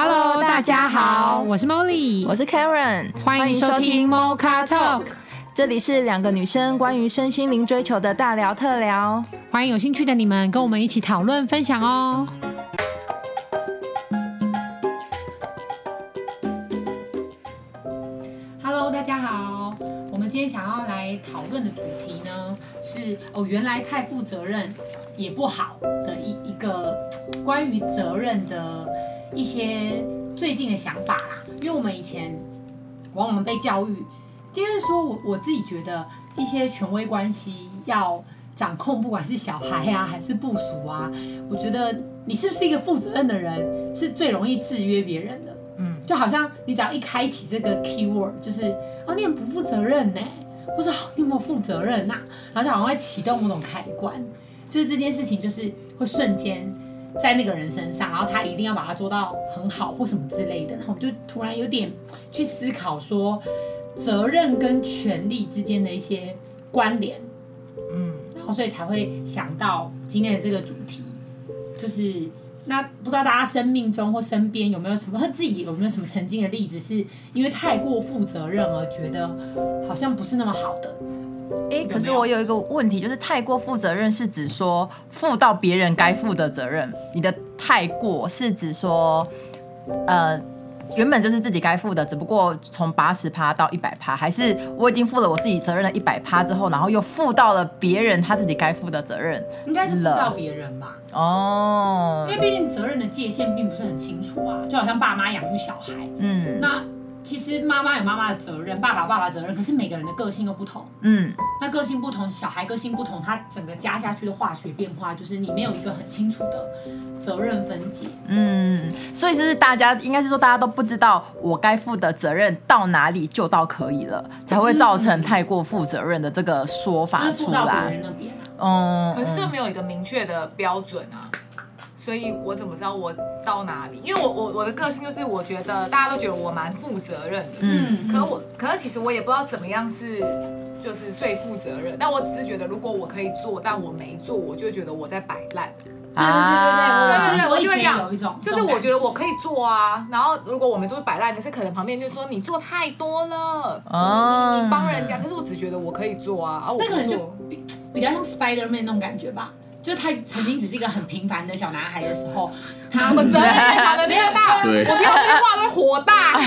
Hello，大家好，我是 Molly，我是 Karen，欢迎收听 Mocha Talk，这里是两个女生关于身心灵追求的大聊特聊，欢迎有兴趣的你们跟我们一起讨论分享哦。Hello，大家好，我们今天想要来讨论的主题呢是哦，原来太负责任也不好的一一个关于责任的。一些最近的想法啦，因为我们以前往往被教育，就是说我我自己觉得一些权威关系要掌控，不管是小孩啊还是部署啊，我觉得你是不是一个负责任的人，是最容易制约别人的。嗯，就好像你只要一开启这个 keyword，就是哦，你很不负责任呢，或者你有没有负责任呐？然后就好像会启动某种开关，就是这件事情就是会瞬间。在那个人身上，然后他一定要把它做到很好或什么之类的，然后就突然有点去思考说，责任跟权力之间的一些关联，嗯，然后所以才会想到今天的这个主题，就是那不知道大家生命中或身边有没有什么，他自己有没有什么曾经的例子，是因为太过负责任而觉得好像不是那么好的。哎，可是我有一个问题，就是太过负责任是指说负到别人该负的责任，你的太过是指说，呃，原本就是自己该负的，只不过从八十趴到一百趴，还是我已经负了我自己责任的一百趴之后，然后又负到了别人他自己该负的责任，应该是负到别人吧？哦，因为毕竟责任的界限并不是很清楚啊，就好像爸妈养育小孩，嗯，那。其实妈妈有妈妈的责任，爸爸有爸爸的责任，可是每个人的个性又不同。嗯，那个性不同，小孩个性不同，他整个加下去的化学变化，就是你没有一个很清楚的责任分解。嗯，所以是不是大家应该是说大家都不知道我该负的责任到哪里就到可以了，才会造成太过负责任的这个说法出来。就是负到别人那边啊。嗯，可是这没有一个明确的标准啊。所以我怎么知道我到哪里？因为我我我的个性就是，我觉得大家都觉得我蛮负责任的，嗯，可是我可是其实我也不知道怎么样是就是最负责任。但我只是觉得，如果我可以做，但我没做，我就觉得我在摆烂。啊，对对对对，我就会这样，就是我觉得我可以做啊。然后如果我们就是摆烂，可是可能旁边就说你做太多了，你你你帮人家，可是我只觉得我可以做啊。啊，那可能就比比较像 Spider-Man 那种感觉吧。就他曾经只是一个很平凡的小男孩的时候，他们责任非常的大，我听到这句话都火大。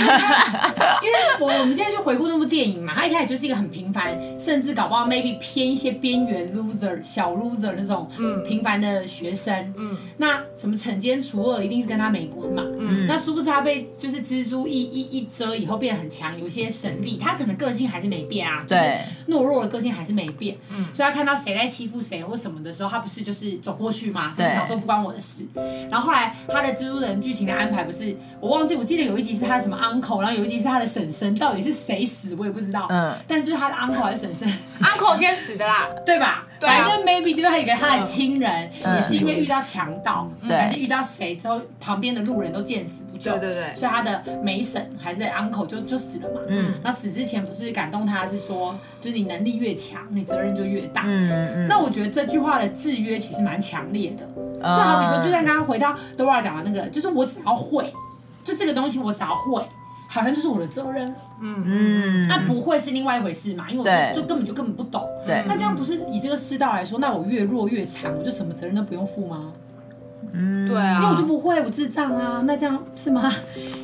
因为我我们现在去回顾那部电影嘛，他一开始就是一个很平凡，甚至搞不好 maybe 偏一些边缘 loser 小 loser 那种平凡的学生。嗯，那什么惩奸除恶一定是跟他没关嘛。嗯，那殊不知他被就是蜘蛛一一一遮以后变得很强，有些神力，他可能个性还是没变啊，就是懦弱的个性还是没变。嗯，所以他看到谁在欺负谁或什么的时候，他不是就是走过去嘛，对，想说不关我的事。然后后来。他的蜘蛛人剧情的安排不是，我忘记，我记得有一集是他的什么 uncle，然后有一集是他的婶婶，到底是谁死我也不知道。嗯，但就是他的 uncle 还是婶婶，uncle 先死的啦，对吧？反正 maybe 就是他一个他的亲人，也是因为遇到强盗，还是遇到谁之后，旁边的路人都见死不救，对对对，所以他的梅婶还是 uncle 就就死了嘛。嗯，那死之前不是感动他是说，就是你能力越强，你责任就越大。嗯嗯，那我觉得这句话的制约其实蛮强烈的。就好比说，就像刚刚回到 Dora 讲的那个，就是我只要会，就这个东西我只要会，好像就是我的责任。嗯嗯，那不会是另外一回事嘛？因为我就就根本就根本不懂。对。那这样不是以这个世道来说，那我越弱越惨，我就什么责任都不用负吗？嗯，对啊。因为我就不会，我智障啊，那这样是吗？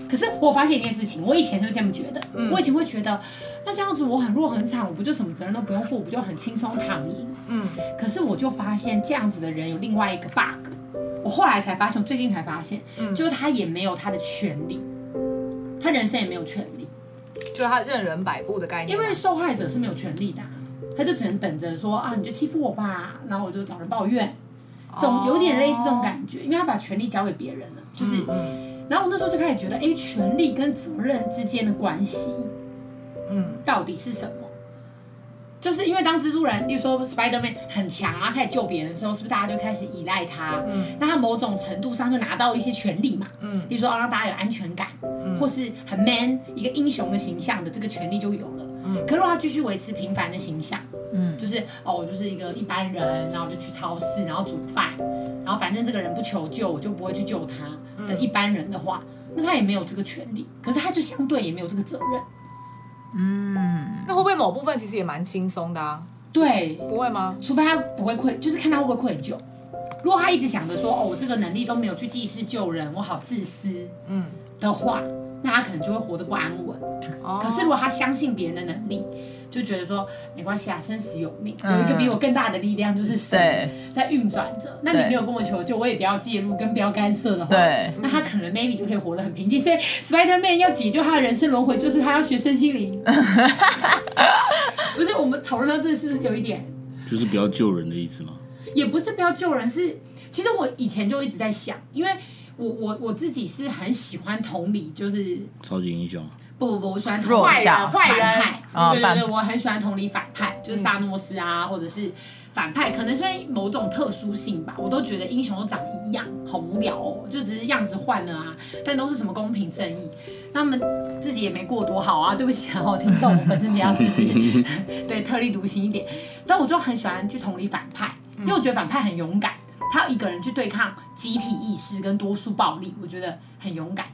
可是我发现一件事情，我以前就这么觉得，我以前会觉得。那这样子我很弱很惨，我不就什么责任都不用负，我不就很轻松躺赢？嗯。可是我就发现这样子的人有另外一个 bug，我后来才发现，我最近才发现，嗯，就是他也没有他的权利，他人生也没有权利，就是他任人摆布的概念。因为受害者是没有权利的，他就只能等着说啊，你就欺负我吧，然后我就找人抱怨，总有点类似这种感觉，因为他把权利交给别人了，就是，然后我那时候就开始觉得，哎，权利跟责任之间的关系。嗯，到底是什么？就是因为当蜘蛛人，例如说 Spider-Man 很强啊，开始救别人的时候，是不是大家就开始依赖他？嗯，那他某种程度上就拿到一些权利嘛。嗯，例如说，让大家有安全感，嗯，或是很 man 一个英雄的形象的这个权利就有了。嗯，可如果他继续维持平凡的形象，嗯，就是哦，我就是一个一般人，然后就去超市，然后煮饭，然后反正这个人不求救，我就不会去救他的一般人的话。那他也没有这个权利，可是他就相对也没有这个责任。嗯，那会不会某部分其实也蛮轻松的啊？对，不会吗？除非他不会愧，就是看他会不会愧疚。如果他一直想着说，哦，我这个能力都没有去济世救人，我好自私，嗯的话，那他可能就会活得不安稳。哦、可是如果他相信别人的能力，就觉得说没关系啊，生死有命，有一个比我更大的力量就是神在运转着。那你没有跟我求救，我也不要介入跟不要干涉的话，对，那他可能 maybe 就可以活得很平静。所以 Spider Man 要解救他的人生轮回，就是他要学身心灵。不是我们讨论到这是不是有一点？就是不要救人的意思吗？也不是不要救人，是其实我以前就一直在想，因为我我我自己是很喜欢同理，就是超级英雄。不不不，我喜欢坏人坏人派，对对对，我很喜欢同理反派，就是萨诺斯啊，或者是反派，可能是某种特殊性吧，我都觉得英雄都长一样，好无聊哦，就只是样子换了啊，但都是什么公平正义，他们自己也没过多好啊，对不起啊，我听众，我本身比较就是 对特立独行一点，但我就很喜欢去同理反派，因为我觉得反派很勇敢，他一个人去对抗集体意识跟多数暴力，我觉得很勇敢。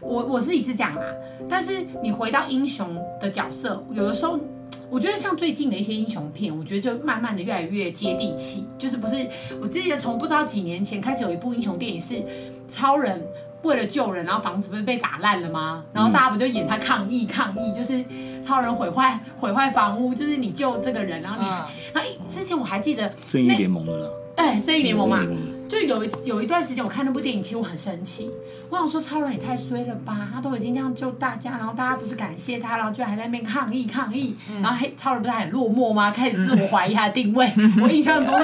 我我自己是这样啦，但是你回到英雄的角色，有的时候我觉得像最近的一些英雄片，我觉得就慢慢的越来越接地气，就是不是？我记得从不知道几年前开始有一部英雄电影是超人为了救人，然后房子不是被打烂了吗？然后大家不就演他抗议抗议，就是超人毁坏毁坏房屋，就是你救这个人，然后你，然后之前我还记得正义联盟的了，哎，正义联盟嘛。就有一有一段时间，我看那部电影，其实我很生气。我想说，超人也太衰了吧！他都已经这样救大家，然后大家不是感谢他，然后居然还在那边抗议抗议。嗯、然后黑超人不是还很落寞吗？开始自我怀疑他的定位。我印象中，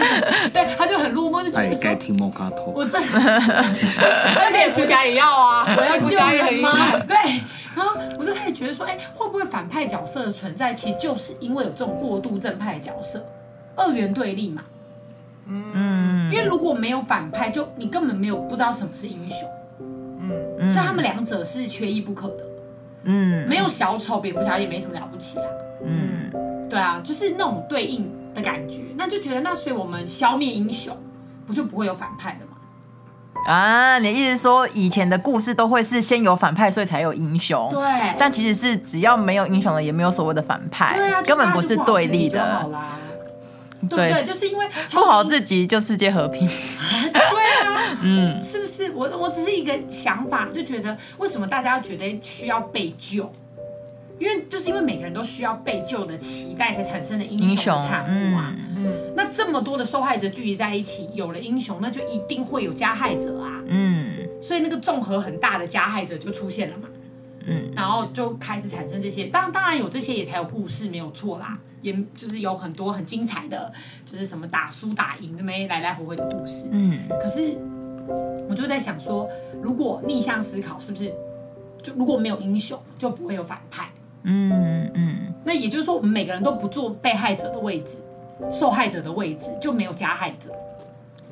对，他就很落寞，就觉得说，该听莫卡托。我这，而且主角也要啊，我要救人吗？对。然后我就开始觉得说，哎，会不会反派角色的存在，其实就是因为有这种过度正派的角色，二元对立嘛。嗯，因为如果没有反派，就你根本没有不知道什么是英雄。嗯，所以他们两者是缺一不可的。嗯，没有小丑蝙蝠侠也没什么了不起啊。嗯，对啊，就是那种对应的感觉，那就觉得那所以我们消灭英雄，不就不会有反派的吗？啊，你的意思说以前的故事都会是先有反派，所以才有英雄。对，但其实是只要没有英雄的，也没有所谓的反派。对啊，根本不是对立的。对对，就是因为 顾好自己就世界和平。对啊，嗯，是不是？我我只是一个想法，就觉得为什么大家觉得需要被救？因为就是因为每个人都需要被救的期待才产生的英雄的产物啊。嗯，那这么多的受害者聚集在一起，有了英雄，那就一定会有加害者啊。嗯，所以那个综合很大的加害者就出现了嘛。嗯，然后就开始产生这些，当然当然有这些也才有故事，没有错啦。也就是有很多很精彩的，就是什么打输打赢，没来来回回的故事。嗯，可是我就在想说，如果逆向思考，是不是就如果没有英雄，就不会有反派？嗯嗯。那也就是说，我们每个人都不做被害者的位置，受害者的位置，就没有加害者。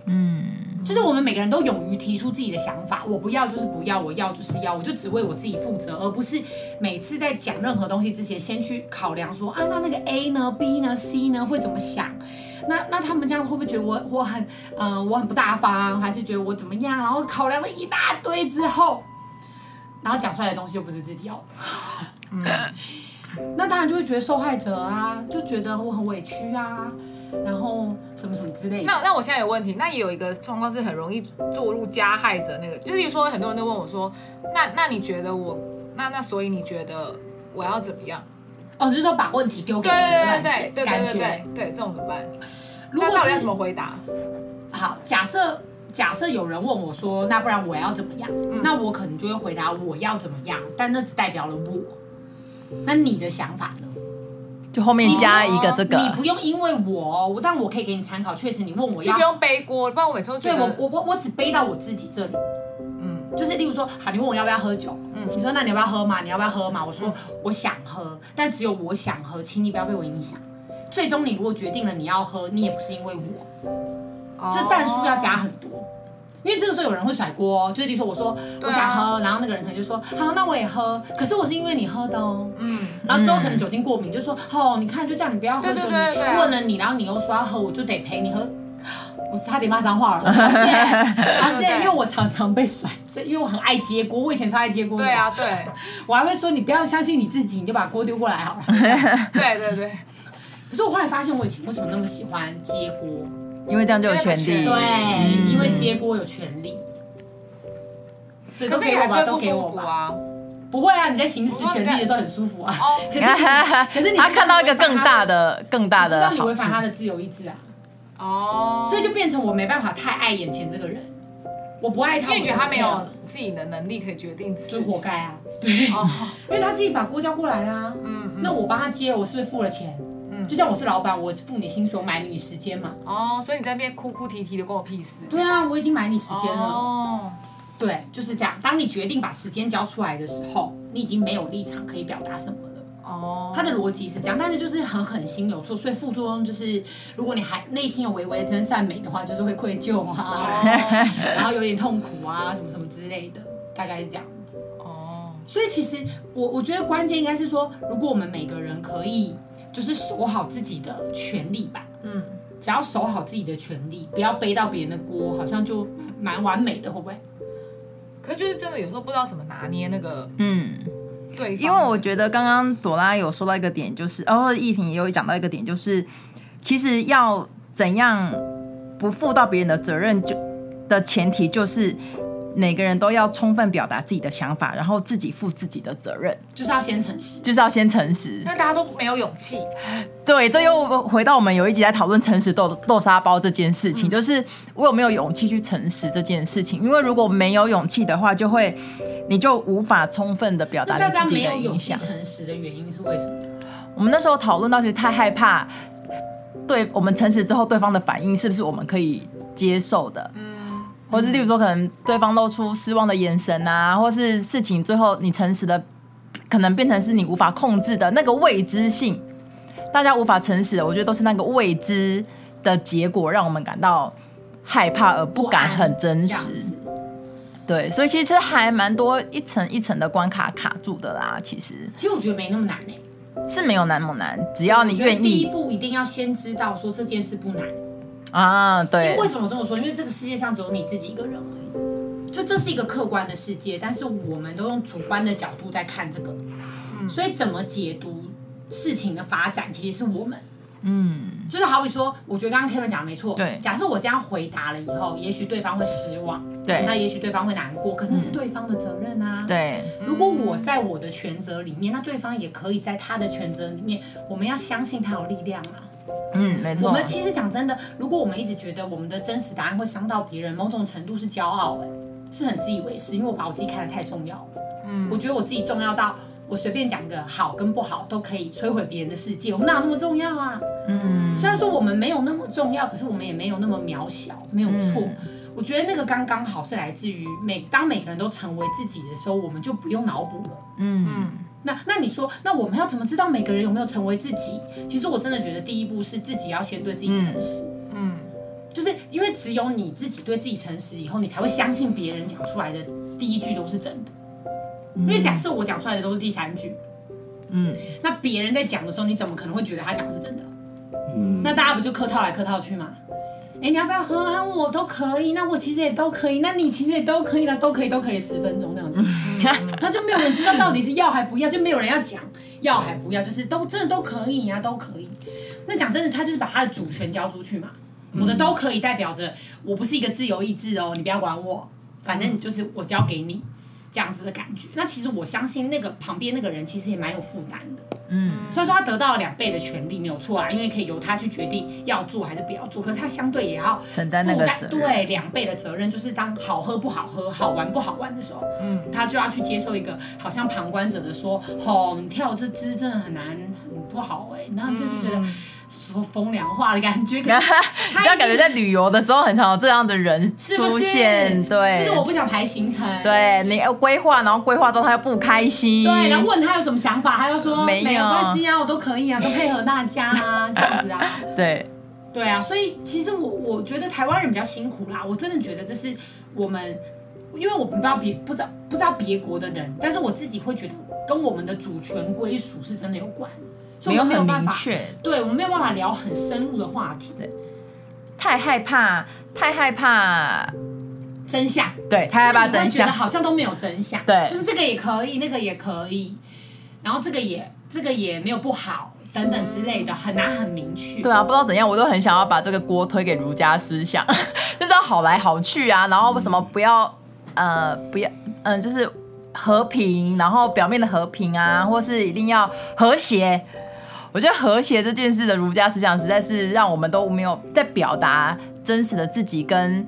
嗯。就是我们每个人都勇于提出自己的想法，我不要就是不要，我要就是要，我就只为我自己负责，而不是每次在讲任何东西之前，先去考量说啊，那那个 A 呢，B 呢，C 呢会怎么想？那那他们这样会不会觉得我我很嗯、呃、我很不大方，还是觉得我怎么样？然后考量了一大堆之后，然后讲出来的东西又不是自己要的，嗯，那当然就会觉得受害者啊，就觉得我很委屈啊。然后什么什么之类的。那那我现在有问题，那也有一个状况是很容易做入加害者那个，就比如说很多人都问我说，那那你觉得我，那那所以你觉得我要怎么样？哦，就是说把问题丢给你，对对对对对感觉对这种怎么办？如果是怎么回答？好，假设假设有人问我说，那不然我要怎么样？嗯、那我可能就会回答我要怎么样，但那只代表了我。那你的想法呢？就后面加一个这个，你不用因为我，我但我可以给你参考。确实，你问我要，就不用背锅，不然我每次都。对我，我我我只背到我自己这里。嗯，就是例如说，好，你问我要不要喝酒，嗯，你说那你要不要喝嘛？你要不要喝嘛？我说我想喝，但只有我想喝，请你不要被我影响。最终你如果决定了你要喝，你也不是因为我，这但书要加很多。因为这个时候有人会甩锅，就是比如说我说我想喝，然后那个人可能就说好，那我也喝。可是我是因为你喝的哦，嗯，然后之后可能酒精过敏，就说哦，你看就叫你不要喝酒，你问了你，然后你又说要喝，我就得陪你喝。我我差点骂脏话了，好谢，好谢，因为我常常被甩，所以因为我很爱接锅，我以前超爱接锅。对啊，对，我还会说你不要相信你自己，你就把锅丢过来好了。对对对。可是我后来发现，我以前为什么那么喜欢接锅？因为这样就有权利。对，因为接锅有权利。所以都给我吧，都给我吧。不会啊，你在行使权利的时候很舒服啊。可是 可是你他看到一个更大的、更大的，你违反他的自由意志啊。哦。所以就变成我没办法太爱眼前这个人，我不爱他，因为觉得他没有自己的能力可以决定，就活该啊。对。因为他自己把锅交过来啦。嗯。那我帮他接，我是不是付了钱？嗯。就像我是老板，我付你薪水，我买你时间嘛。哦，所以你在那边哭哭啼啼的，关我屁事。对啊，我已经买你时间了。哦。对，就是这样。当你决定把时间交出来的时候，你已经没有立场可以表达什么了。哦，他的逻辑是这样，但是就是很狠心有错，所以副作用就是，如果你还内心有微微的真善美的话，就是会愧疚啊，然后有点痛苦啊，什么什么之类的，大概是这样子。哦，所以其实我我觉得关键应该是说，如果我们每个人可以就是守好自己的权利吧，嗯，只要守好自己的权利，不要背到别人的锅，好像就蛮完美的，会不会？可是就是真的有时候不知道怎么拿捏那个，嗯，对，因为我觉得刚刚朵拉有说到一个点，就是哦，易婷也有讲到一个点，就是其实要怎样不负到别人的责任，就的前提就是。每个人都要充分表达自己的想法，然后自己负自己的责任，就是要先诚实，就是要先诚实。那大家都没有勇气，对，这又回到我们有一集在讨论诚实豆豆沙包这件事情，嗯、就是我有没有勇气去诚实这件事情？因为如果没有勇气的话，就会你就无法充分的表达你自己的影响。诚实的原因是为什么？我们那时候讨论到，其实太害怕，对我们诚实之后，对方的反应是不是我们可以接受的？嗯。或是例如说，可能对方露出失望的眼神啊，或是事情最后你诚实的，可能变成是你无法控制的那个未知性，大家无法诚实的，我觉得都是那个未知的结果，让我们感到害怕而不敢很真实。对，所以其实还蛮多一层一层的关卡卡住的啦。其实，其实我觉得没那么难呢、欸，是没有难么难，只要你愿意。第一步一定要先知道说这件事不难。啊，对。因为为什么这么说？因为这个世界上只有你自己一个人而已，就这是一个客观的世界，但是我们都用主观的角度在看这个，嗯，所以怎么解读事情的发展，其实是我们，嗯，就是好比说，我觉得刚刚 Kevin 讲的没错，对。假设我这样回答了以后，也许对方会失望，对，那也许对方会难过，可是那是对方的责任啊，对。如果我在我的权责里面，那对方也可以在他的权责里面，我们要相信他有力量啊。嗯，没错。我们其实讲真的，如果我们一直觉得我们的真实答案会伤到别人，某种程度是骄傲，哎，是很自以为是，因为我把我自己看得太重要了。嗯，我觉得我自己重要到我随便讲个好跟不好都可以摧毁别人的世界，我们哪有那么重要啊？嗯，虽然说我们没有那么重要，可是我们也没有那么渺小，没有错。嗯，我觉得那个刚刚好是来自于每当每个人都成为自己的时候，我们就不用脑补了。嗯。嗯那那你说，那我们要怎么知道每个人有没有成为自己？其实我真的觉得第一步是自己要先对自己诚实。嗯，嗯，就是因为只有你自己对自己诚实以后，你才会相信别人讲出来的第一句都是真的。因为假设我讲出来的都是第三句，嗯，那别人在讲的时候，你怎么可能会觉得他讲的是真的？嗯，那大家不就客套来客套去吗？哎，你要不要喝啊？我都可以，那我其实也都可以，那你其实也都可以了，都可以，都可以十分钟那样子，那就没有人知道到底是要还不要，就没有人要讲要还不要，就是都真的都可以呀、啊，都可以。那讲真的，他就是把他的主权交出去嘛。我的都可以代表着我不是一个自由意志哦，你不要管我，反正就是我交给你。这样子的感觉，那其实我相信那个旁边那个人其实也蛮有负担的，嗯，所以说他得到了两倍的权利没有错啊，因为可以由他去决定要做还是不要做，可是他相对也要承担那个责任，对，两倍的责任，就是当好喝不好喝，好玩不好玩的时候，嗯，他就要去接受一个好像旁观者的说，吼，你跳这支真的很难，很不好哎、欸，然后就是觉得。嗯说风凉话的感觉，你这样感觉在旅游的时候很常有这样的人出现，是？是对，就是我不想排行程，对，你要规划，然后规划之后他又不开心，对，然后问他有什么想法，他又说没有关系啊，我都可以啊，都配合大家啊，这样子啊，对，对啊，所以其实我我觉得台湾人比较辛苦啦，我真的觉得这是我们，因为我不知道别不知道不知道别国的人，但是我自己会觉得跟我们的主权归属是真的有关。没有很明确，对，我们没有办法聊很深入的话题。对太害怕，太害怕真相，对，太害怕真相，好像都没有真相，对，就是这个也可以，那个也可以，然后这个也这个也没有不好。等等之类的，很难很明确。对啊，不知道怎样，我都很想要把这个锅推给儒家思想，就是要好来好去啊，然后为什么不要呃不要嗯、呃、就是和平，然后表面的和平啊，或是一定要和谐。我觉得和谐这件事的儒家思想，实在是让我们都没有在表达真实的自己跟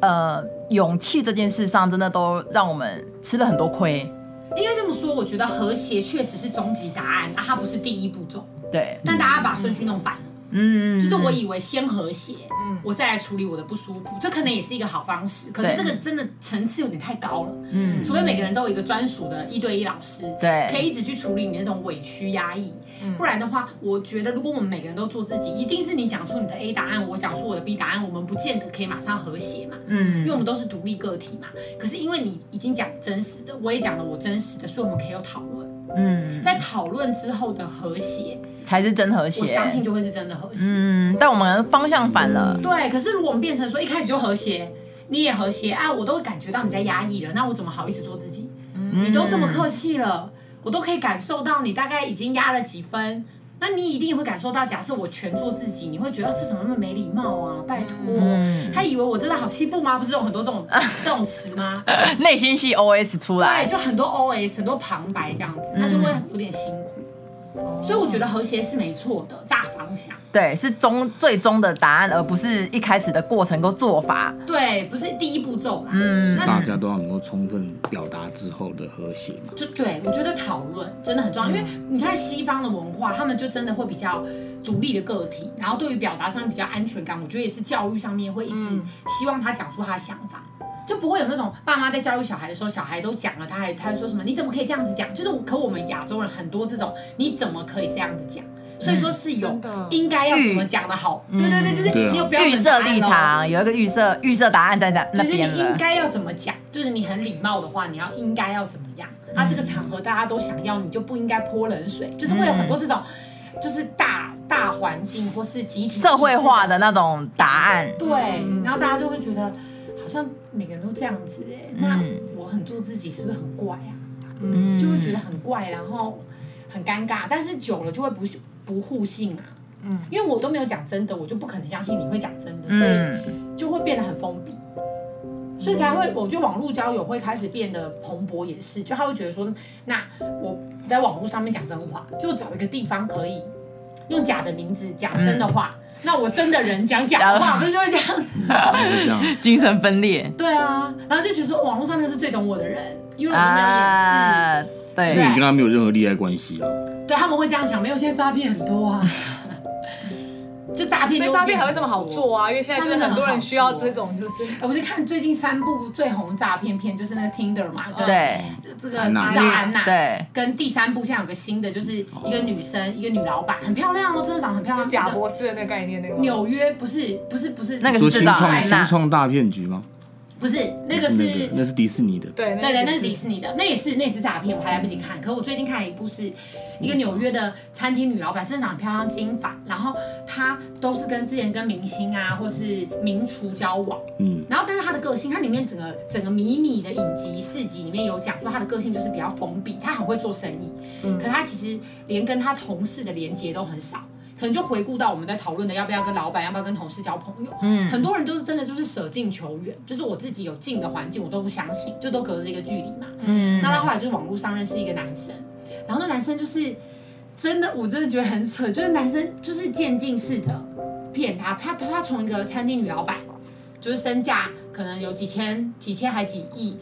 呃勇气这件事上，真的都让我们吃了很多亏。应该这么说，我觉得和谐确实是终极答案，啊，它不是第一步骤。对，但大家把顺序弄反了。嗯，就是我以为先和谐，嗯，我再来处理我的不舒服，这可能也是一个好方式。可是这个真的层次有点太高了。嗯，除非每个人都有一个专属的一对一老师，对，可以一直去处理你那种委屈压抑。嗯，不然的话，我觉得如果我们每个人都做自己，一定是你讲出你的 A 答案，我讲出我的 B 答案，我们不见得可以马上和谐嘛。嗯，因为我们都是独立个体嘛。可是因为你已经讲真实的，我也讲了我真实的，所以我们可以有讨论。嗯，在讨论之后的和谐才是真和谐，我相信就会是真的和谐。嗯，但我们方向反了。嗯。对，可是如果我们变成说一开始就和谐，你也和谐啊，我都感觉到你在压抑了，那我怎么好意思做自己？嗯，你都这么客气了，我都可以感受到你大概已经压了几分。那你一定会感受到，假设我全做自己，你会觉得这怎么那么没礼貌啊？拜托，嗯、他以为我真的好欺负吗？不是有很多这种 这种词吗？内心戏 OS 出来，对，就很多 OS，很多旁白这样子，那就会有点辛苦。所以我觉得和谐是没错的大方向，对，是终最终的答案，而不是一开始的过程跟做法。对，不是第一步骤啦。嗯，那大家都要能够充分表达之后的和谐嘛。就对，我觉得讨论真的很重要，嗯、因为你看西方的文化，他们就真的会比较独立的个体，然后对于表达上面比较安全感，我觉得也是教育上面会一直希望他讲出他的想法。就不会有那种爸妈在教育小孩的时候，小孩都讲了，他还他还说什么？你怎么可以这样子讲？就是可我们亚洲人很多这种，你怎么可以这样子讲？所以说是有应该要怎么讲的好，对对对，就是你有标准预设立场，有一个预设预设答案在那那边就是你应该要怎么讲？就是你很礼貌的话，你要应该要怎么样？那这个场合大家都想要，你就不应该泼冷水，就是会有很多这种，就是大大环境或是集体社会化的那种答案。对，然后大家就会觉得。好像每个人都这样子哎，那我很做自己是不是很怪啊？嗯，就会觉得很怪，然后很尴尬。但是久了就会不不互信啊。嗯，因为我都没有讲真的，我就不可能相信你会讲真的，所以就会变得很封闭。所以才会，我觉得网络交友会开始变得蓬勃，也是，就他会觉得说，那我在网络上面讲真话，就找一个地方可以用假的名字讲真的话。那我真的人讲假话，不是就会这样子，精神分裂。对啊，然后就觉得说网络上面是最懂我的人，因为我们没有掩饰，对，因为你跟他没有任何利害关系啊。对，他们会这样想，没有，现在诈骗很多啊。就诈骗，所以诈骗还会这么好做啊？因为现在就是很多人需要这种，就是我就看最近三部最红诈骗片，就是那个 Tinder 嘛，对，这个制造安娜，对，跟第三部现在有个新的，就是一个女生，一个女老板，很漂亮哦，真的长得很漂亮，贾博士的那个概念，那个纽约不是不是不是那个是制造安娜，新创大骗局吗？不是，那个是那是迪士尼的，对对对，那是迪士尼的，那也是那也是诈骗，我还来不及看。可我最近看了一部，是一个纽约的餐厅女老板，真的漂亮，金发，然后她都是跟之前跟明星啊或是名厨交往，嗯，然后但是她的个性，她里面整个整个迷你的影集四集里面有讲说她的个性就是比较封闭，她很会做生意，嗯，可她其实连跟她同事的连接都很少。可能就回顾到我们在讨论的要不要跟老板，要不要跟同事交朋友。嗯，很多人就是真的就是舍近求远，就是我自己有近的环境我都不相信，就都隔着一个距离嘛。嗯，那他后来就是网络上认识一个男生，然后那男生就是真的，我真的觉得很扯，就是男生就是渐进式的骗他，他他从一个餐厅女老板，就是身价可能有几千、几千还几亿，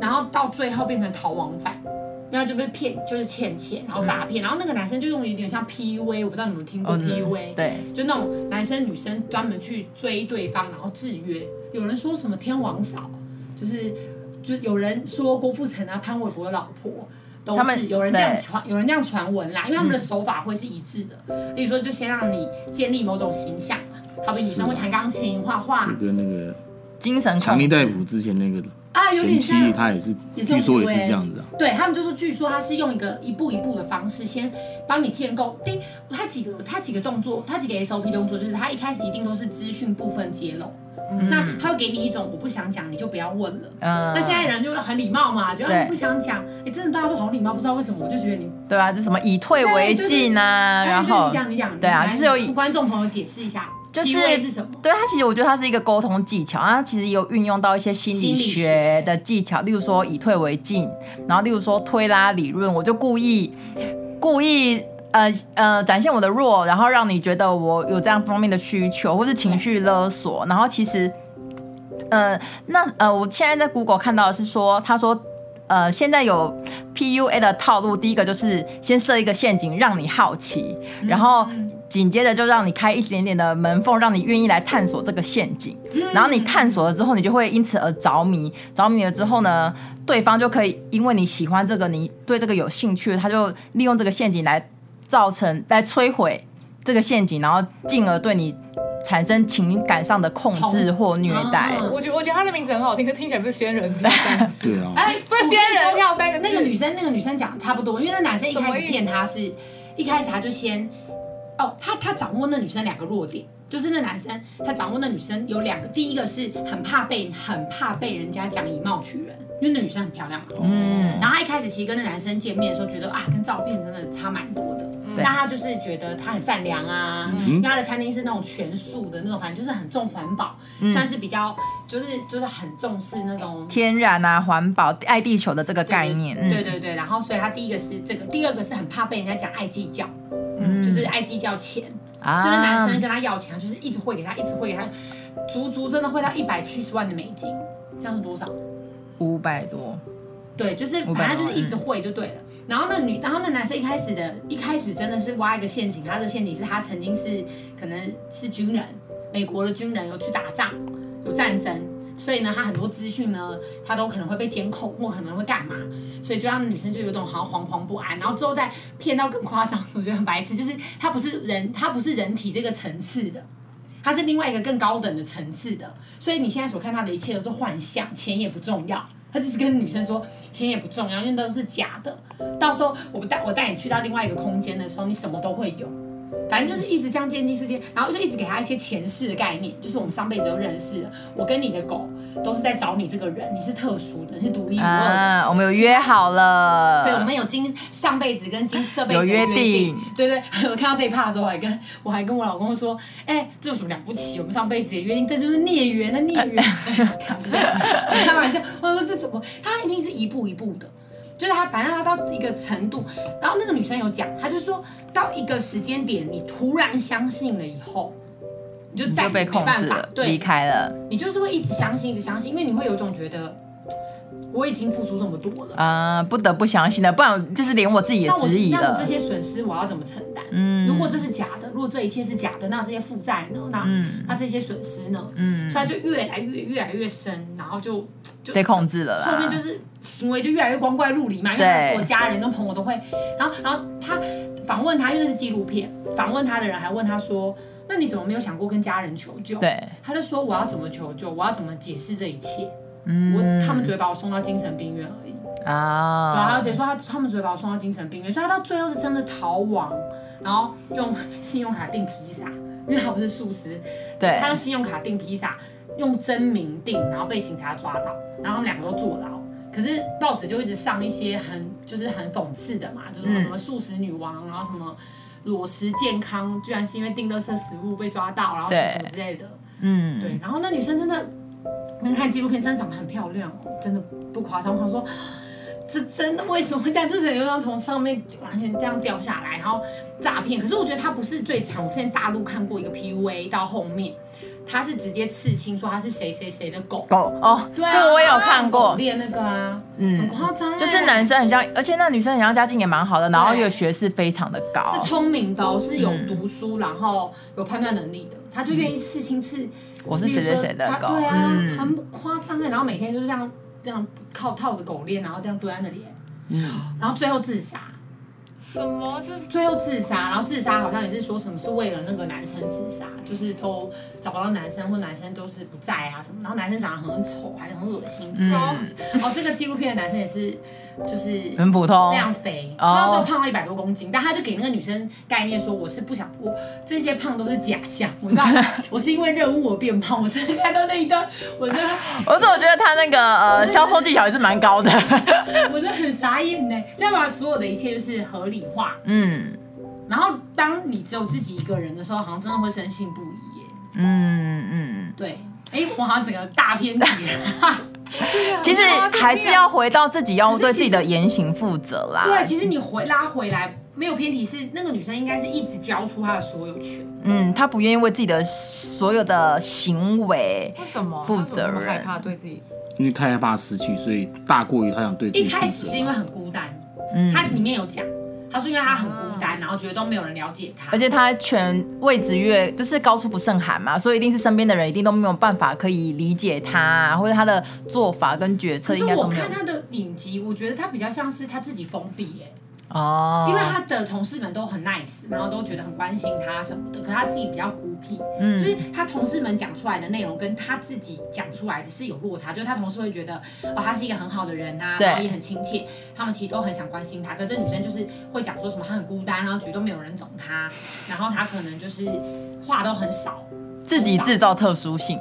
然后到最后变成逃亡犯。然后就被骗，就是欠钱，然后诈骗，嗯、然后那个男生就用有点像 PUA，我不知道你们听过 PUA，、嗯、对，就那种男生女生专门去追对方，然后制约。有人说什么天王嫂，就是就有人说郭富城啊、潘玮柏的老婆都是有人这样传，有人这样传闻啦，因为他们的手法会是一致的。嗯、例如说，就先让你建立某种形象，好比女生会弹钢琴、画画，就跟那个精神强力大夫之前那个。啊，有点像他也是，也是用据说也是这样子啊。对他们就说，据说他是用一个一步一步的方式，先帮你建构。第，他几个他几个动作，他几个 SOP 动作，就是他一开始一定都是资讯部分揭露，嗯那他会给你一种我不想讲，你就不要问了。嗯，那现在人就很礼貌嘛，觉得对你不想讲，哎，真的大家都好礼貌，不知道为什么，我就觉得你，对啊，就什么以退为进啊，哎然后对你讲你讲，对啊就是有观众朋友解释一下，就是 PUA 是什么？对他其实我觉得他是一个沟通技巧，他其实也有运用到一些心理学的技巧，例如说以退为进，然后例如说推拉理论，我就故意故意呃呃展现我的弱，然后让你觉得我有这样方面的需求，或是情绪勒索，然后其实呃那呃我现在在 Google 看到的是说，他说呃现在有 PUA 的套路，第一个就是先设一个陷阱让你好奇，然后。紧接着就让你开一点点的门缝，让你愿意来探索这个陷阱。然后你探索了之后，你就会因此而着迷。着迷了之后呢，对方就可以因为你喜欢这个，你对这个有兴趣，他就利用这个陷阱来造成、来摧毁这个陷阱，然后进而对你产生情感上的控制或虐待。嗯我觉得我觉得他的名字很好听，可听起来不是仙人。对啊，哎，不是仙人跳三个那个女生，那个女生讲的差不多，因为那男生一开始骗她是，一开始他就先，哦，他他掌握那女生两个弱点，就是那男生他掌握那女生有两个，第一个是很怕被很怕被人家讲以貌取人，因为那女生很漂亮嘛，嗯，然后他一开始其实跟那男生见面的时候，觉得啊跟照片真的差蛮多的，那他就是觉得他很善良啊，因为他的餐厅是那种全素的那种，反正就是很重环保，算是比较就是就是很重视那种天然啊，环保、爱地球的这个概念，嗯。对对对，然后所以他第一个是这个，第二个是很怕被人家讲爱计较，嗯，就是爱计较钱，啊所以男生跟他要钱，就是一直汇给他，一直汇给他，足足真的汇到一百七十万的美金，这样是多少？五百多，对，就是反正就是一直汇就对了。然后那女，然后那男生一开始的，一开始真的是挖一个陷阱，他的陷阱是他曾经是可能是军人，美国的军人有去打仗，有战争，所以呢，他很多资讯呢，他都可能会被监控，或可能会干嘛，所以就让女生就有种好像惶惶不安，然后之后再骗到更夸张，我觉得很白痴，就是他不是人，他不是人体这个层次的。他是另外一个更高等的层次的，所以你现在所看到的一切都是幻象，钱也不重要。他只是跟女生说，钱也不重要，因为都是假的。到时候我不带我带你去到另外一个空间的时候，你什么都会有。反正就是一直这样渐进式间，然后就一直给他一些前世的概念，就是我们上辈子都认识了。我跟你的狗都是在找你这个人，你是特殊的，你是独一无二的。啊，我们有约好了，对，我们有今上辈子跟今这辈子的有约定定。对对，我看到这一趴的时候，我还跟我还跟我老公说，哎、这有什么了不起？我们上辈子也约定，这就是孽缘，那孽缘。开玩笑，我说这怎么？他一定是一步一步的。就是他，反正他到一个程度，然后那个女生有讲，他就说到一个时间点，你突然相信了以后，你就再也没就被控办法制了，，对离，开了你就是会一直相信，一直相信，因为你会有一种觉得我已经付出这么多了。啊、不得不相信了，不然就是连我自己也那我质疑了那我这。些损失我要怎么承担？嗯，如果这是假的，如果这一切是假的，那这些负债呢？那、那这些损失呢？嗯，所以就越来越越来越深，然后就就被控制了啦后面就是行为就越来越光怪陆离嘛，因为他所有家人跟朋友都会，然后然后他访问他，因为那是纪录片，访问他的人还问他说：“那你怎么没有想过跟家人求救？”对，他就说：“我要怎么求救？我要怎么解释这一切？嗯我他们只会把我送到精神病院而已。”对啊，他啊就，直接说他他们只会把我送到精神病院，所以他到最后是真的逃亡，然后用信用卡订披萨，因为他不是素食，对他用信用卡订披萨，用真名订，然后被警察抓到，然后他们两个都坐牢。可是报纸就一直上一些很就是很讽刺的嘛，就是什么什么素食女王，然后什么裸食健康，居然是因为订垃圾食物被抓到，然后什么什么之类的。嗯，对，然后那女生真的，跟看纪录片真的长得很漂亮哦，真的不夸张。我想说，这真的为什么会这样？就是又要从上面完全这样掉下来，然后诈骗。可是我觉得她不是最惨，我之前大陆看过一个 PUA 到后面，他是直接刺青说他是谁谁谁的狗。狗哦，对啊，这个我也有看过，练那个啊，嗯。很夸张欸，就是男生很像，而且那女生很像家境也蛮好的，然后又学识非常的高，是聪明的哦，是有读书，然后有判断能力的，他就愿意刺青刺。我是谁谁谁的狗，他对啊，嗯，很夸张哎，然后每天就是这样这样靠套着狗链，然后这样蹲在那里，嗯，然后最后自杀，什么？这是最后自杀，然后自杀好像也是说什么是为了那个男生自杀，就是都找不到男生，或男生都是不在啊什么，然后男生长得很丑，还是很恶心。嗯、哦，这个纪录片的男生也是，就是很普通，非常肥，然后就胖了一百多公斤，但他就给那个女生概念说，我是不想我这些胖都是假象，我知道 我是因为任务我变胖。我真的看到那一段，我真的，我怎么觉得他那个呃销售技巧也是蛮高的，我真的很傻眼呢，这样把所有的一切就是合理化，嗯，然后当你只有自己一个人的时候，好像真的会深信不疑耶，嗯嗯，对，哎，我好像整个大偏题。其实还是要回到自己，要对自己的言行负责啦。对，其实你回拉回来没有偏题，是那个女生应该是一直交出她的所有权。嗯，她不愿意为自己的所有的行为为什么负责任？害怕对自己，因为太害怕失去，所以大过于她想对自己。一开始是因为很孤单，嗯，她里面有讲。他说：“因为他很孤单，然后觉得都没有人了解他，而且他全位置越就是高处不胜寒嘛，所以一定是身边的人一定都没有办法可以理解他，或者他的做法跟决策应该都没有。”可是我看他的影集，我觉得他比较像是他自己封闭耶。哦，因为他的同事们都很 nice，然后都觉得很关心他什么的，可是他自己比较孤僻，嗯，就是他同事们讲出来的内容跟他自己讲出来的是有落差，就是他同事会觉得哦，他是一个很好的人啊，然后也很亲切，他们其实都很想关心他，可是这女生就是会讲说什么他很孤单，然后觉得都没有人懂他，然后他可能就是话都很少，自己制造特殊性。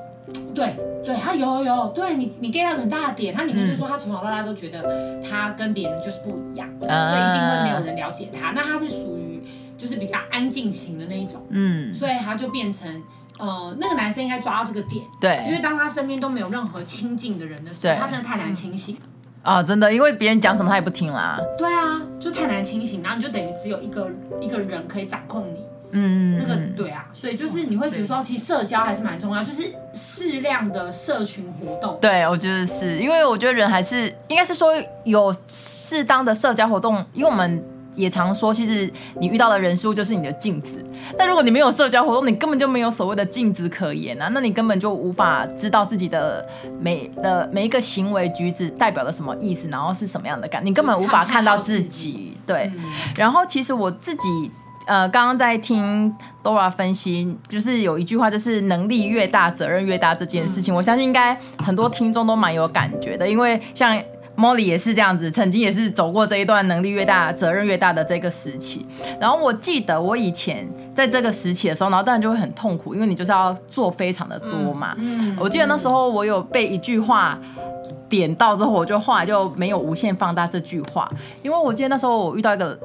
对对，他有有有，对你你 get 到很大的点，他里面就说他从小到大都觉得他跟别人就是不一样，嗯、所以一定会没有人了解他。那他是属于就是比较安静型的那一种，嗯，所以他就变成呃那个男生应该抓到这个点，对，因为当他身边都没有任何亲近的人的时候，他真的太难清醒啊，真的，因为别人讲什么他也不听啦。对啊，就太难清醒，然后你就等于只有一个一个人可以掌控你。嗯，那个对啊，所以就是你会觉得说，其实社交还是蛮重要，就是适量的社群活动。对，我觉得是因为我觉得人还是应该是说有适当的社交活动，因为我们也常说，其实你遇到的人事物就是你的镜子。那如果你没有社交活动，你根本就没有所谓的镜子可言啊，那你根本就无法知道自己的每的每一个行为举止代表了什么意思，然后是什么样的感，你根本无法看到自己。对，然后其实我自己。呃，刚刚在听 Dora 分析，就是有一句话，就是能力越大，责任越大这件事情，我相信应该很多听众都蛮有感觉的，因为像 Molly 也是这样子，曾经也是走过这一段能力越大，责任越大的这个时期。然后我记得我以前在这个时期的时候，然后当然就会很痛苦，因为你就是要做非常的多嘛。嗯，我记得那时候我有被一句话点到之后，我就后来就没有无限放大这句话，因为我记得那时候我遇到一个。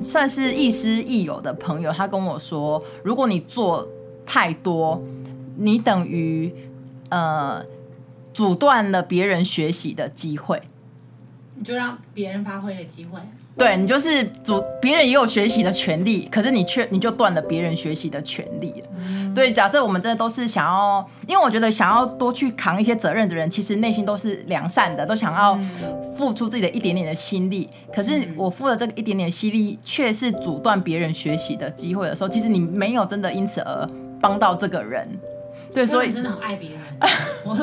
算是亦师亦友的朋友，他跟我说，如果你做太多，你等于呃阻断了别人学习的机会，你就让别人发挥的机会。对，你就是主，别人也有学习的权利，可是你却你就断了别人学习的权利了。嗯、对，假设我们真的都是想要，因为我觉得想要多去扛一些责任的人，其实内心都是良善的，都想要付出自己的一点点的心力。可是我付了这个一点点心力，却是阻断别人学习的机会的时候，其实你没有真的因此而帮到这个人。对，所以真的很爱别人。我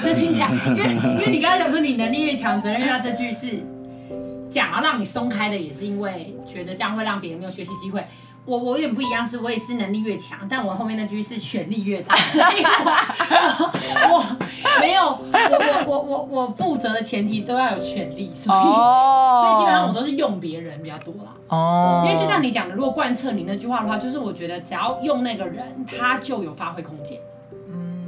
真听起来，因为因为你刚才讲说你能力越强，责任越大，这句是。讲要让你松开的，也是因为觉得这样会让别人没有学习机会。我我有点不一样，是我也是能力越强，但我后面那句是权力越大，所以我我，我没有我我我我我负责的前提都要有权力，所以、oh. 所以基本上我都是用别人比较多啦。哦，oh. 因为就像你讲的，如果贯彻你那句话的话，就是我觉得只要用那个人，他就有发挥空间。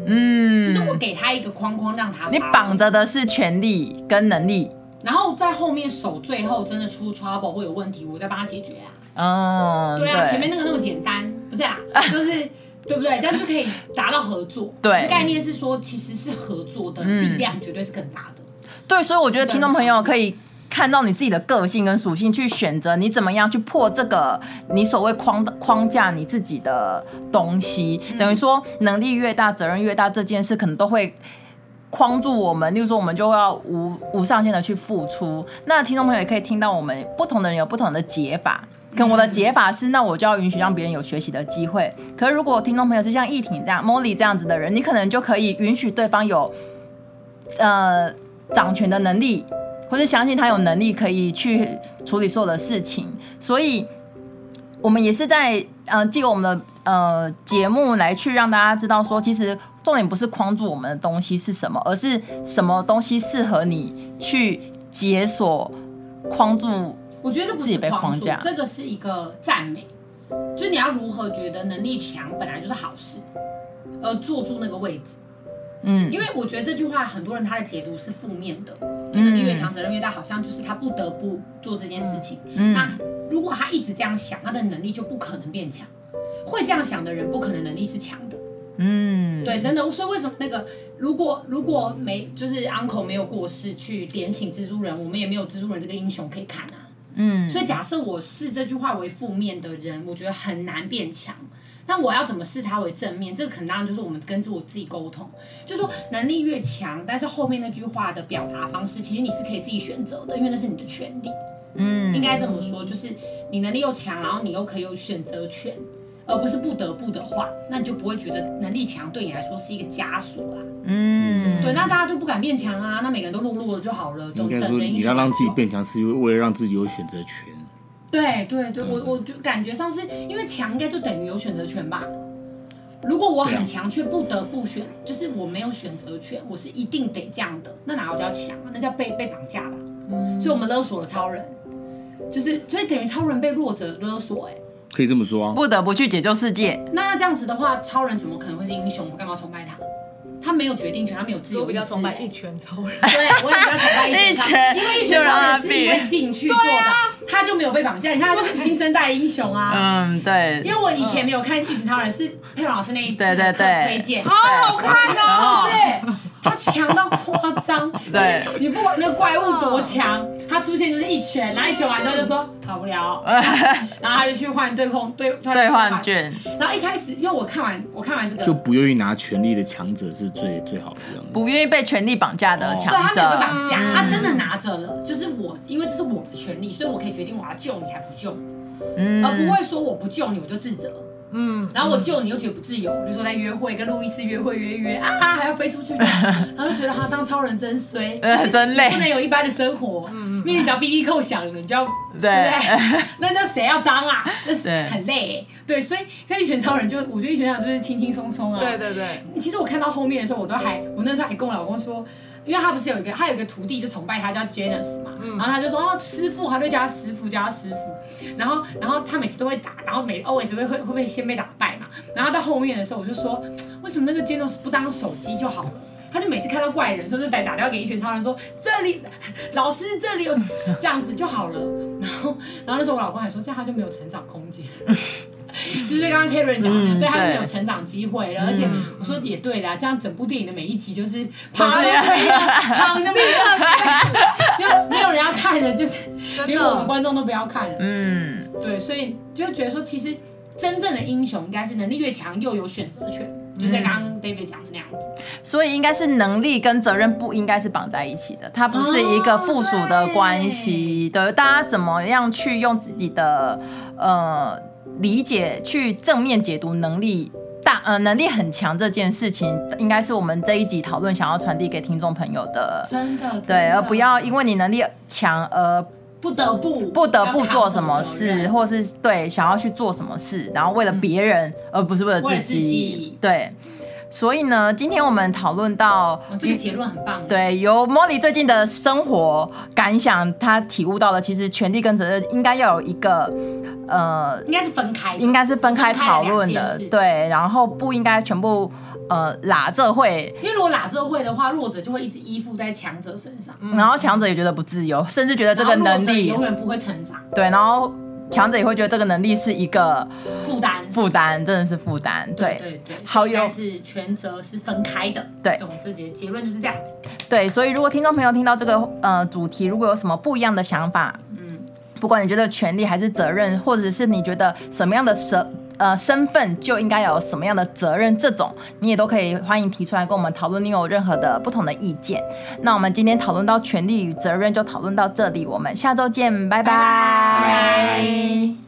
嗯，就是我给他一个框框，让他你绑着的是权力跟能力。然后在后面守，最后真的出 trouble 或有问题，我再帮他解决啊。嗯，对啊，对前面那个那么简单，不是啊，就是对不对？这样就可以达到合作。对，概念是说，其实是合作的力量绝对是更大的。嗯、对，所以我觉得听众朋友可以看到你自己的个性跟属性，去选择你怎么样去破这个你所谓框框架你自己的东西。嗯、等于说，能力越大，责任越大，这件事可能都会。框住我们，例如说，我们就要无无上限的去付出。那听众朋友也可以听到，我们不同的人有不同的解法。跟我的解法是，那我就要允许让别人有学习的机会。可是如果听众朋友是像易婷这样、Molly 这样子的人，你可能就可以允许对方有呃掌权的能力，或者相信他有能力可以去处理所有的事情。所以，我们也是在嗯，借由我们的呃节目来去让大家知道说，其实重点不是框住我们的东西是什么，而是什么东西适合你去解锁框住。我觉得这不是框住，框架，这个是一个赞美。就你要如何觉得能力强本来就是好事，而坐住那个位置，嗯，因为我觉得这句话很多人他的解读是负面的，就能力越强责任越大，好像就是他不得不做这件事情。嗯，那如果他一直这样想，他的能力就不可能变强。会这样想的人，不可能能力是强的。嗯，对，真的。所以为什么那个如果如果没就是 uncle 没有过世去点醒蜘蛛人，我们也没有蜘蛛人这个英雄可以看啊。嗯，所以假设我视这句话为负面的人，我觉得很难变强。那我要怎么视他为正面？这个可能当然就是我们跟着我自己沟通，就是说能力越强，但是后面那句话的表达方式，其实你是可以自己选择的，因为那是你的权利。嗯，应该这么说，就是你能力又强，然后你又可以有选择权，而不是不得不的话，那你就不会觉得能力强对你来说是一个枷锁啦。嗯，对，那大家就不敢变强啊，那每个人都弱弱的就好了，都等着你要让自己变强，是为了让自己有选择权。对对对，我我就感觉上是因为强，应该就等于有选择权吧。如果我很强却不得不选，就是我没有选择权，我是一定得这样的，那哪有叫强啊？那叫被被绑架吧。嗯，所以我们勒索了超人，就是所以等于超人被弱者勒索，哎，可以这么说啊。不得不去解救世界。那要这样子的话，超人怎么可能会是英雄？我干嘛崇拜他？他没有决定权，他没有自由。我比较崇拜一拳超人。对，我也比较崇拜一拳超人，因为一拳超人是因为兴趣做的。他就没有被绑架，你看他就是新生代英雄啊。嗯，对。因为我以前没有看《一拳超人》，是佩蓉老师那一对对对推荐，好好看哦，是不是？他强到夸张，对，你不管那个怪物多强，他出现就是一拳，然后一拳完之后就说跑不了，然后他就去换对碰对兑换券。然后一开始，因为我看完我看完这个，就不愿意拿权力的强者是最最好的样。子，不愿意被权力绑架的强者，对，他没有被绑架，他真的拿着了，就是我，因为这是我的权利，所以我可以决定我要救你还不救你，嗯，而不会说我不救你我就自责。嗯，然后我救你又觉得不自由，比如说在约会跟路易斯约会约约啊，还要飞出去，然后就觉得他当超人真衰，真累，不能有一般的生活。嗯，因为你只要 B B 扣响了，你就要对不对，那叫谁要当啊？那是很累。对，所以跟一拳超人就，我觉得一拳超人就是轻轻松松啊。对对对。其实我看到后面的时候，我都还，我那时候还跟我老公说。因为他不是有一个，他有一个徒弟就崇拜他叫 Janus 嘛，然后他就说哦师傅，他就叫他师傅，叫他师傅。然后，然后他每次都会打，然后每 always 会会会不会先被打败嘛？然后到后面的时候，我就说为什么那个 Janus 不当手机就好了？他就每次看到怪人，说就得打电话给一群超人说这里老师这里有这样子就好了。然后，然后那时候我老公还说这样他就没有成长空间。就是刚刚 Karen 讲的，嗯、对他就没有成长机会了。嗯、而且我说也对啦，这样整部电影的每一集就是爬都没有，躺都没有，没有人要看的，就是连我们观众都不要看了。嗯，对，所以就觉得说，其实真正的英雄应该是能力越强又有选择权，嗯、就在刚刚 David 讲的那样子。所以应该是能力跟责任不应该是绑在一起的，它不是一个附属的关系。哦、对，对，大家怎么样去用自己的呃。理解去正面解读能力大呃能力很强这件事情，应该是我们这一集讨论想要传递给听众朋友的，真的，真的。对，而不要因为你能力强而不得不不得不做什么事，或是对想要去做什么事，然后为了别人、嗯、而不是为了自己，自己。对。所以呢，今天我们讨论到、哦、这个结论很棒。对，由 Molly 最近的生活感想，他体悟到了，其实权力跟责任应该要有一个，呃，应该是分开，应该是分开讨论的。对，然后不应该全部呃拉这会，因为如果拉这会的话，弱者就会一直依附在强者身上，嗯、然后强者也觉得不自由，甚至觉得这个能力永远不会成长。对，然后。强者也会觉得这个能力是一个负担，负担真的是负担。对对对，好友是权责是分开的。对，这结结论就是这样子。对，所以如果听众朋友听到这个呃主题，如果有什么不一样的想法，嗯，不管你觉得权利还是责任，或者是你觉得什么样的身呃身份就应该有什么样的责任，这种你也都可以欢迎提出来跟我们讨论。你有任何的不同的意见，那我们今天讨论到权利与责任就讨论到这里，我们下周见，拜拜。拜拜。